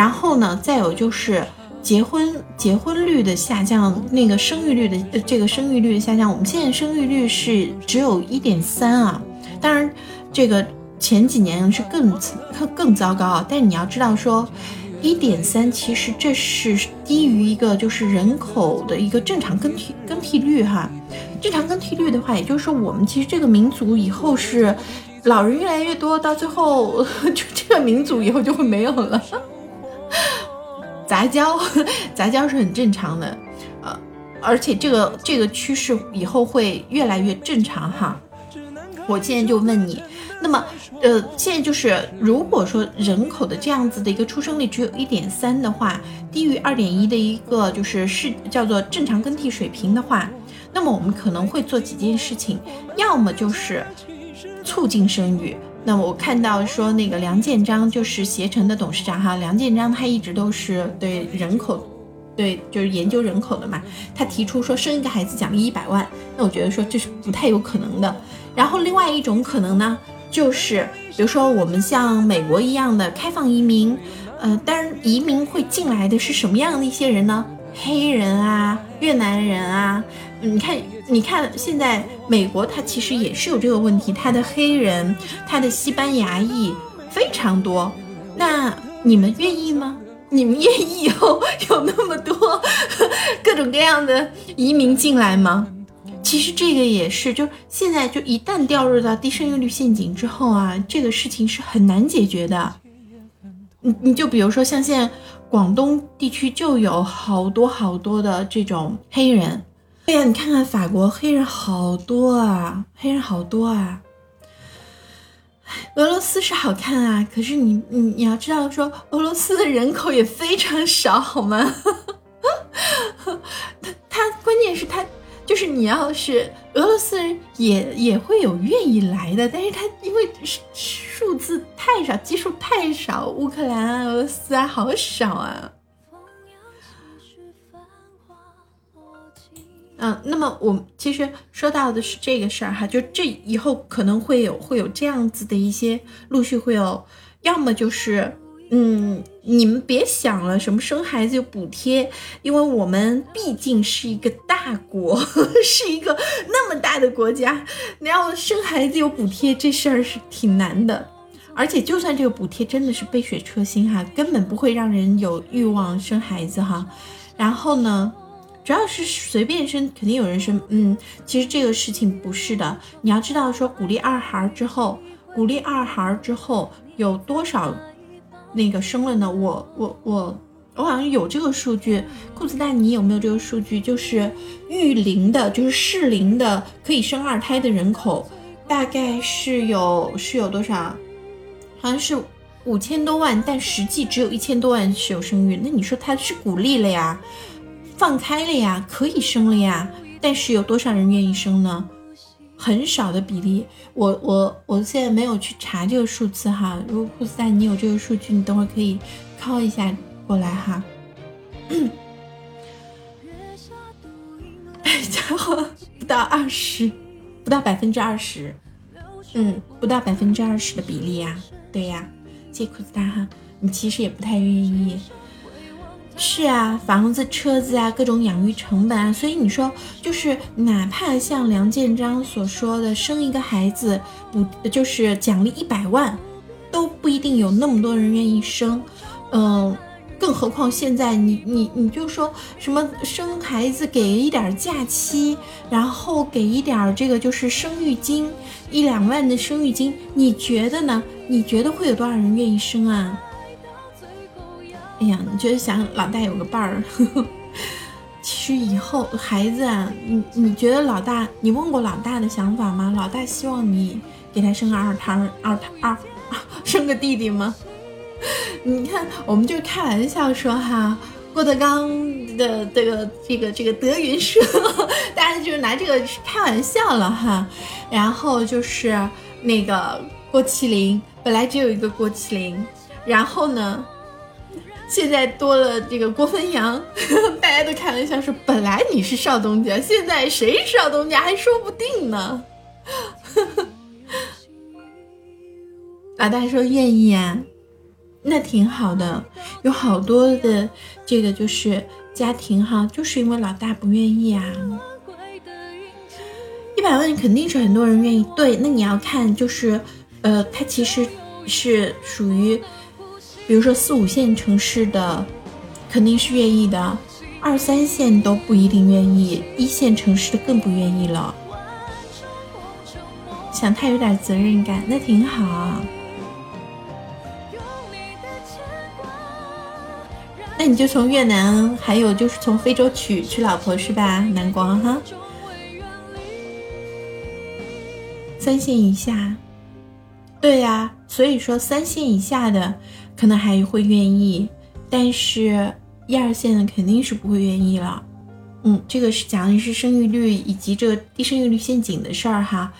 然后呢，再有就是结婚结婚率的下降，那个生育率的这个生育率的下降，我们现在生育率是只有一点三啊，当然这个前几年是更更更糟糕啊，但你要知道说。一点三，其实这是低于一个就是人口的一个正常更替更替率哈。正常更替率的话，也就是说我们其实这个民族以后是老人越来越多，到最后 就这个民族以后就会没有了。杂交，杂交是很正常的，呃，而且这个这个趋势以后会越来越正常哈。我现在就问你。那么，呃，现在就是，如果说人口的这样子的一个出生率只有一点三的话，低于二点一的一个就是是叫做正常更替水平的话，那么我们可能会做几件事情，要么就是促进生育。那我看到说那个梁建章就是携程的董事长哈，梁建章他一直都是对人口，对就是研究人口的嘛，他提出说生一个孩子奖励一百万，那我觉得说这是不太有可能的。然后另外一种可能呢？就是，比如说我们像美国一样的开放移民，呃，当然移民会进来的是什么样的一些人呢？黑人啊，越南人啊，你看，你看现在美国它其实也是有这个问题，它的黑人，它的西班牙裔非常多。那你们愿意吗？你们愿意以后有那么多各种各样的移民进来吗？其实这个也是，就现在就一旦掉入到低生育率陷阱之后啊，这个事情是很难解决的。你你就比如说像现在广东地区就有好多好多的这种黑人，对呀，你看看法国黑人好多啊，黑人好多啊。俄罗斯是好看啊，可是你你你要知道说俄罗斯的人口也非常少，好吗？他他关键是他。就是你要是俄罗斯人也也会有愿意来的，但是他因为数字太少，基数太少，乌克兰、俄罗斯啊好少啊。嗯，那么我其实说到的是这个事儿哈，就这以后可能会有会有这样子的一些陆续会有，要么就是。嗯，你们别想了，什么生孩子有补贴，因为我们毕竟是一个大国，是一个那么大的国家，你要生孩子有补贴，这事儿是挺难的。而且，就算这个补贴真的是杯水车薪哈，根本不会让人有欲望生孩子哈。然后呢，主要是随便生，肯定有人生。嗯，其实这个事情不是的，你要知道说，鼓励二孩之后，鼓励二孩之后有多少？那个生了呢？我我我我好像有这个数据，库斯丹，你有没有这个数据？就是育龄的，就是适龄的可以生二胎的人口，大概是有是有多少？好像是五千多万，但实际只有一千多万是有生育。那你说他是鼓励了呀，放开了呀，可以生了呀，但是有多少人愿意生呢？很少的比例，我我我现在没有去查这个数字哈。如果库斯丹你有这个数据，你等会儿可以敲一下过来哈。哎，家伙，不到二十，不到百分之二十，嗯，不到百分之二十的比例呀，对呀，谢库斯丹哈，你其实也不太愿意。是啊，房子、车子啊，各种养育成本啊，所以你说，就是哪怕像梁建章所说的，生一个孩子不就是奖励一百万，都不一定有那么多人愿意生，嗯，更何况现在你你你就说什么生孩子给一点假期，然后给一点这个就是生育金，一两万的生育金，你觉得呢？你觉得会有多少人愿意生啊？哎呀，你觉得想老大有个伴儿，其实以后孩子啊，你你觉得老大，你问过老大的想法吗？老大希望你给他生个二胎，二胎二 生个弟弟吗？你看，我们就开玩笑说哈，郭德纲的这个这个这个德云社，大家就是拿这个开玩笑了哈。然后就是那个郭麒麟，本来只有一个郭麒麟，然后呢？现在多了这个郭汾阳，大家都开玩笑说，本来你是少东家，现在谁是少东家还说不定呢。老 大说愿意啊，那挺好的，有好多的这个就是家庭哈，就是因为老大不愿意啊。一百万肯定是很多人愿意，对，那你要看就是，呃，它其实是属于，比如说四五线城市的，肯定是愿意的，二三线都不一定愿意，一线城市的更不愿意了。想他有点责任感，那挺好。那你就从越南，还有就是从非洲娶娶老婆是吧？南光哈，三线以下，对呀，所以说三线以下的可能还会愿意，但是一二线的肯定是不会愿意了。嗯，这个是讲的是生育率以及这个低生育率陷阱的事儿哈。